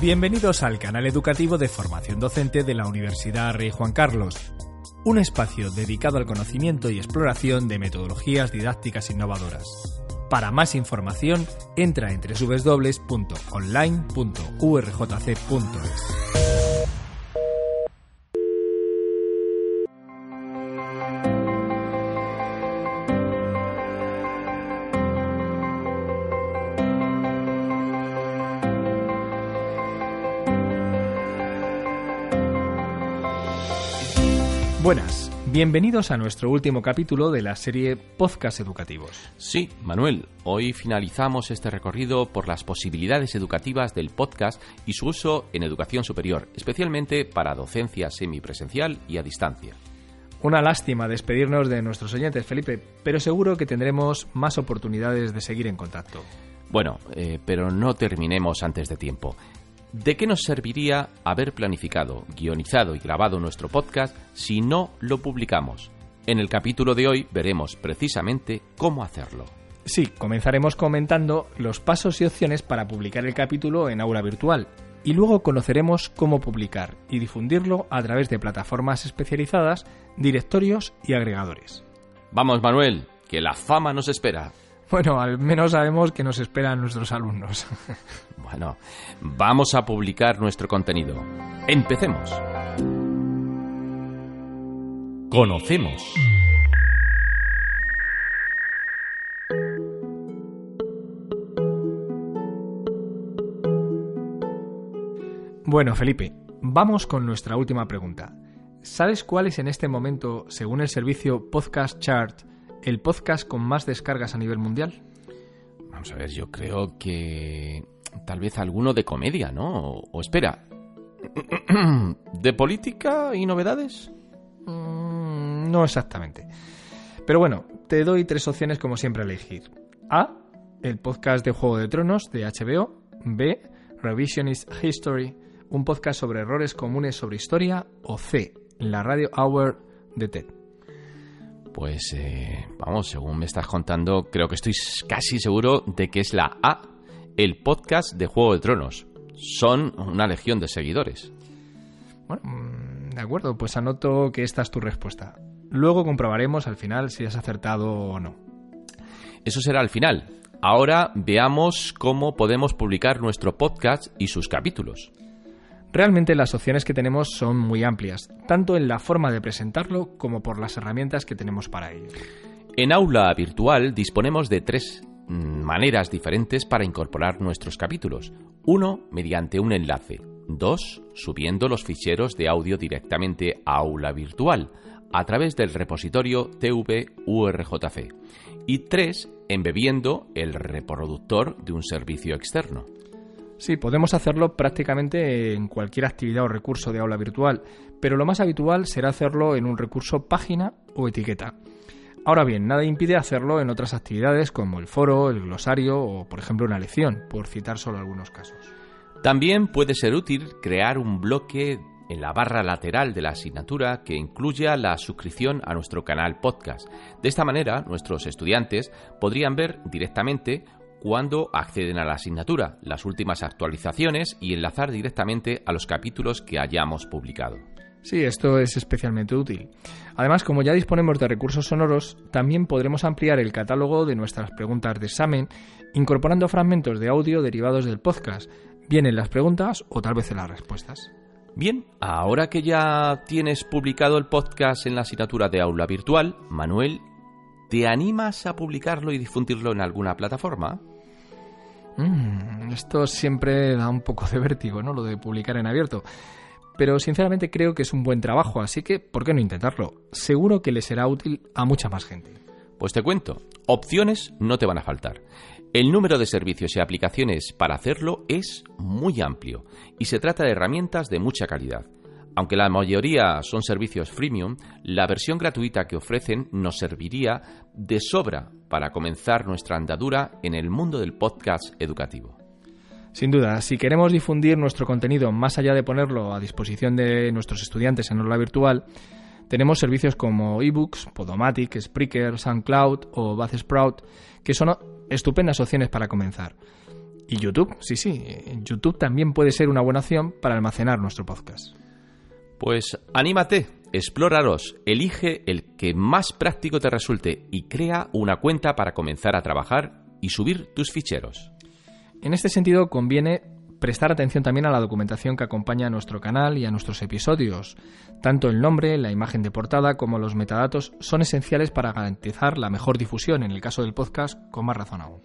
Bienvenidos al canal educativo de formación docente de la Universidad Rey Juan Carlos, un espacio dedicado al conocimiento y exploración de metodologías didácticas innovadoras. Para más información, entra en www.online.urjc.es. Buenas, bienvenidos a nuestro último capítulo de la serie Podcast Educativos. Sí, Manuel, hoy finalizamos este recorrido por las posibilidades educativas del podcast y su uso en educación superior, especialmente para docencia semipresencial y a distancia. Una lástima despedirnos de nuestros oyentes, Felipe, pero seguro que tendremos más oportunidades de seguir en contacto. Bueno, eh, pero no terminemos antes de tiempo. ¿De qué nos serviría haber planificado, guionizado y grabado nuestro podcast si no lo publicamos? En el capítulo de hoy veremos precisamente cómo hacerlo. Sí, comenzaremos comentando los pasos y opciones para publicar el capítulo en aula virtual y luego conoceremos cómo publicar y difundirlo a través de plataformas especializadas, directorios y agregadores. Vamos, Manuel, que la fama nos espera. Bueno, al menos sabemos que nos esperan nuestros alumnos. bueno, vamos a publicar nuestro contenido. Empecemos. Conocemos. Bueno, Felipe, vamos con nuestra última pregunta. ¿Sabes cuál es en este momento, según el servicio Podcast Chart, el podcast con más descargas a nivel mundial? Vamos a ver, yo creo que tal vez alguno de comedia, ¿no? O, espera, ¿de política y novedades? Mm, no exactamente. Pero bueno, te doy tres opciones como siempre a elegir. A, el podcast de Juego de Tronos de HBO. B, Revisionist History, un podcast sobre errores comunes sobre historia. O C, la Radio Hour de TED. Pues eh, vamos, según me estás contando, creo que estoy casi seguro de que es la A, el podcast de Juego de Tronos. Son una legión de seguidores. Bueno, mm, de acuerdo, pues anoto que esta es tu respuesta. Luego comprobaremos al final si has acertado o no. Eso será al final. Ahora veamos cómo podemos publicar nuestro podcast y sus capítulos. Realmente las opciones que tenemos son muy amplias, tanto en la forma de presentarlo como por las herramientas que tenemos para ello. En aula virtual disponemos de tres mm, maneras diferentes para incorporar nuestros capítulos. Uno, mediante un enlace. Dos, subiendo los ficheros de audio directamente a aula virtual a través del repositorio TVURJC. Y tres, embebiendo el reproductor de un servicio externo. Sí, podemos hacerlo prácticamente en cualquier actividad o recurso de aula virtual, pero lo más habitual será hacerlo en un recurso página o etiqueta. Ahora bien, nada impide hacerlo en otras actividades como el foro, el glosario o, por ejemplo, una lección, por citar solo algunos casos. También puede ser útil crear un bloque en la barra lateral de la asignatura que incluya la suscripción a nuestro canal podcast. De esta manera, nuestros estudiantes podrían ver directamente cuando acceden a la asignatura, las últimas actualizaciones y enlazar directamente a los capítulos que hayamos publicado. Sí, esto es especialmente útil. Además, como ya disponemos de recursos sonoros, también podremos ampliar el catálogo de nuestras preguntas de examen, incorporando fragmentos de audio derivados del podcast, bien en las preguntas o tal vez en las respuestas. Bien, ahora que ya tienes publicado el podcast en la asignatura de aula virtual, Manuel, ¿te animas a publicarlo y difundirlo en alguna plataforma? Mm, esto siempre da un poco de vértigo, ¿no? Lo de publicar en abierto. Pero sinceramente creo que es un buen trabajo, así que ¿por qué no intentarlo? Seguro que le será útil a mucha más gente. Pues te cuento, opciones no te van a faltar. El número de servicios y aplicaciones para hacerlo es muy amplio y se trata de herramientas de mucha calidad. Aunque la mayoría son servicios freemium, la versión gratuita que ofrecen nos serviría de sobra para comenzar nuestra andadura en el mundo del podcast educativo. Sin duda, si queremos difundir nuestro contenido más allá de ponerlo a disposición de nuestros estudiantes en aula virtual, tenemos servicios como eBooks, Podomatic, Spreaker, SoundCloud o Buzzsprout, que son estupendas opciones para comenzar. Y YouTube, sí, sí, YouTube también puede ser una buena opción para almacenar nuestro podcast. Pues anímate, explóralos, elige el que más práctico te resulte y crea una cuenta para comenzar a trabajar y subir tus ficheros. En este sentido, conviene prestar atención también a la documentación que acompaña a nuestro canal y a nuestros episodios. Tanto el nombre, la imagen de portada como los metadatos son esenciales para garantizar la mejor difusión, en el caso del podcast, con más razón aún.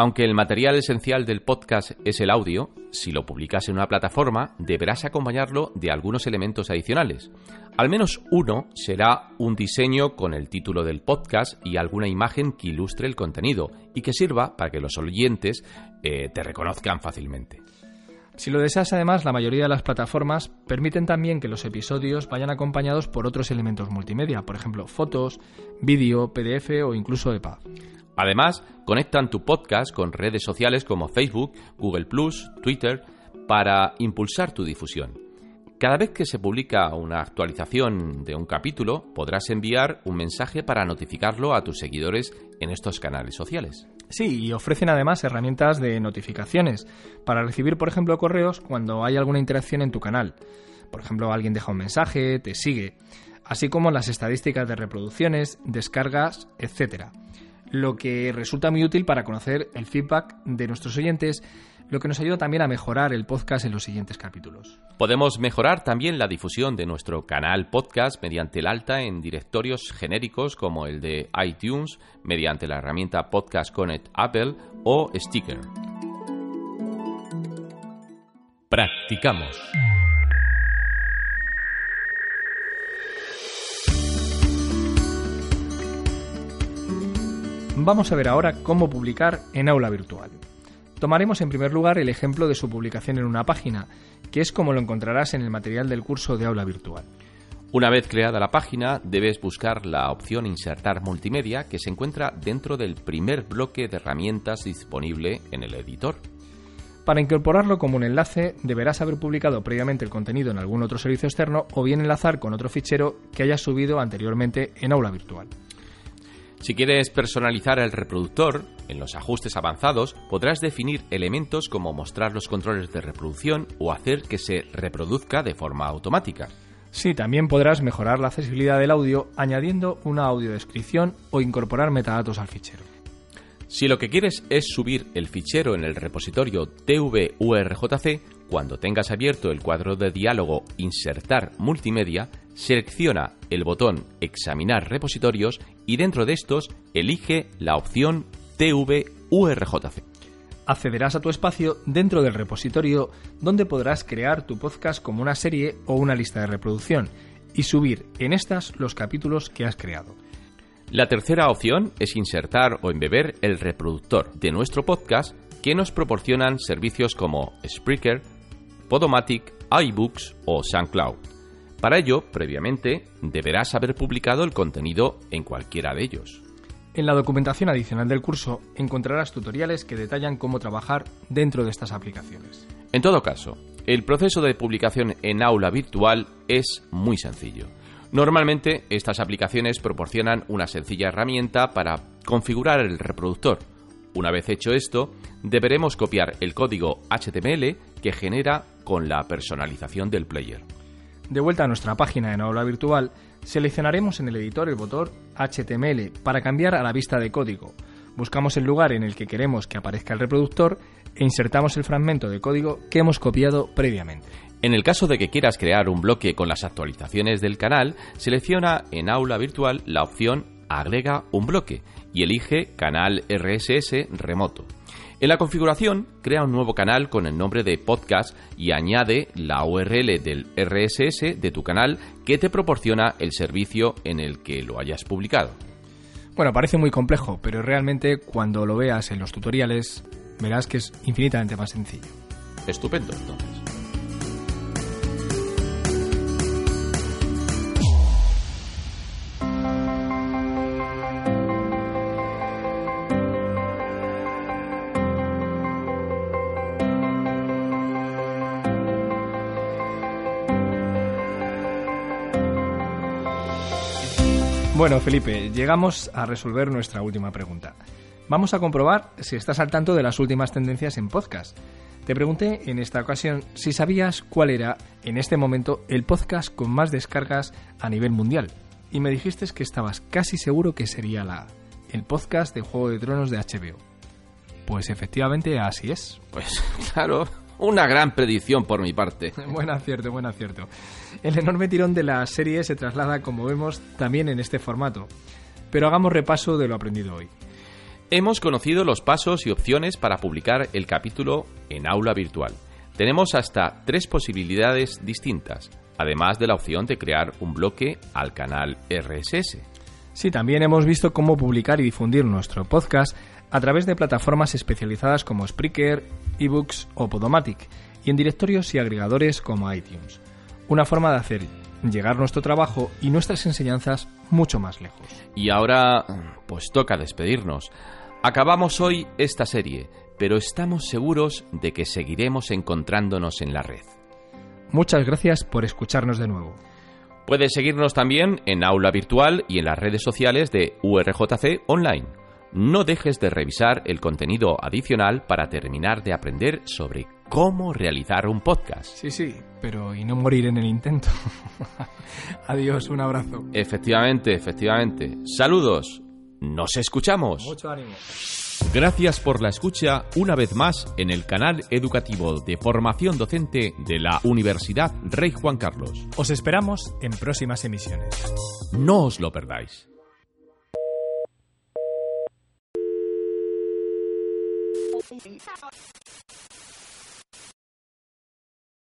Aunque el material esencial del podcast es el audio, si lo publicas en una plataforma deberás acompañarlo de algunos elementos adicionales. Al menos uno será un diseño con el título del podcast y alguna imagen que ilustre el contenido y que sirva para que los oyentes eh, te reconozcan fácilmente. Si lo deseas, además, la mayoría de las plataformas permiten también que los episodios vayan acompañados por otros elementos multimedia, por ejemplo, fotos, vídeo, PDF o incluso EPUB. Además, conectan tu podcast con redes sociales como Facebook, Google ⁇ Twitter, para impulsar tu difusión. Cada vez que se publica una actualización de un capítulo, podrás enviar un mensaje para notificarlo a tus seguidores en estos canales sociales. Sí, y ofrecen además herramientas de notificaciones para recibir, por ejemplo, correos cuando hay alguna interacción en tu canal. Por ejemplo, alguien deja un mensaje, te sigue, así como las estadísticas de reproducciones, descargas, etc lo que resulta muy útil para conocer el feedback de nuestros oyentes, lo que nos ayuda también a mejorar el podcast en los siguientes capítulos. Podemos mejorar también la difusión de nuestro canal podcast mediante el alta en directorios genéricos como el de iTunes, mediante la herramienta Podcast Connect Apple o Sticker. Practicamos. Vamos a ver ahora cómo publicar en aula virtual. Tomaremos en primer lugar el ejemplo de su publicación en una página, que es como lo encontrarás en el material del curso de aula virtual. Una vez creada la página, debes buscar la opción Insertar multimedia que se encuentra dentro del primer bloque de herramientas disponible en el editor. Para incorporarlo como un enlace, deberás haber publicado previamente el contenido en algún otro servicio externo o bien enlazar con otro fichero que hayas subido anteriormente en aula virtual. Si quieres personalizar el reproductor, en los ajustes avanzados podrás definir elementos como mostrar los controles de reproducción o hacer que se reproduzca de forma automática. Sí, también podrás mejorar la accesibilidad del audio añadiendo una audiodescripción o incorporar metadatos al fichero. Si lo que quieres es subir el fichero en el repositorio TVURJC, cuando tengas abierto el cuadro de diálogo Insertar multimedia, selecciona el botón Examinar repositorios y dentro de estos elige la opción TVURJC. Accederás a tu espacio dentro del repositorio donde podrás crear tu podcast como una serie o una lista de reproducción y subir en estas los capítulos que has creado. La tercera opción es insertar o embeber el reproductor de nuestro podcast que nos proporcionan servicios como Spreaker, Podomatic, iBooks o SoundCloud. Para ello, previamente, deberás haber publicado el contenido en cualquiera de ellos. En la documentación adicional del curso encontrarás tutoriales que detallan cómo trabajar dentro de estas aplicaciones. En todo caso, el proceso de publicación en aula virtual es muy sencillo. Normalmente estas aplicaciones proporcionan una sencilla herramienta para configurar el reproductor. Una vez hecho esto, deberemos copiar el código HTML que genera con la personalización del player. De vuelta a nuestra página en aula virtual, seleccionaremos en el editor el botón HTML para cambiar a la vista de código. Buscamos el lugar en el que queremos que aparezca el reproductor e insertamos el fragmento de código que hemos copiado previamente. En el caso de que quieras crear un bloque con las actualizaciones del canal, selecciona en aula virtual la opción Agrega un bloque y elige Canal RSS remoto. En la configuración, crea un nuevo canal con el nombre de podcast y añade la URL del RSS de tu canal que te proporciona el servicio en el que lo hayas publicado. Bueno, parece muy complejo, pero realmente cuando lo veas en los tutoriales verás que es infinitamente más sencillo. Estupendo, entonces. Bueno, Felipe, llegamos a resolver nuestra última pregunta. Vamos a comprobar si estás al tanto de las últimas tendencias en podcast. Te pregunté en esta ocasión si sabías cuál era, en este momento, el podcast con más descargas a nivel mundial. Y me dijiste que estabas casi seguro que sería la el podcast de Juego de Tronos de HBO. Pues efectivamente así es. Pues claro, una gran predicción por mi parte. buen acierto, buen acierto. El enorme tirón de la serie se traslada, como vemos, también en este formato. Pero hagamos repaso de lo aprendido hoy. Hemos conocido los pasos y opciones para publicar el capítulo en aula virtual. Tenemos hasta tres posibilidades distintas, además de la opción de crear un bloque al canal RSS. Sí, también hemos visto cómo publicar y difundir nuestro podcast a través de plataformas especializadas como Spreaker, eBooks o Podomatic y en directorios y agregadores como iTunes. Una forma de hacer llegar nuestro trabajo y nuestras enseñanzas mucho más lejos. Y ahora, pues toca despedirnos. Acabamos hoy esta serie, pero estamos seguros de que seguiremos encontrándonos en la red. Muchas gracias por escucharnos de nuevo. Puedes seguirnos también en aula virtual y en las redes sociales de URJC Online no dejes de revisar el contenido adicional para terminar de aprender sobre cómo realizar un podcast. Sí, sí, pero y no morir en el intento. Adiós, un abrazo. Efectivamente, efectivamente. Saludos. Nos escuchamos. Mucho ánimo. Gracias por la escucha una vez más en el canal educativo de formación docente de la Universidad Rey Juan Carlos. Os esperamos en próximas emisiones. No os lo perdáis. out.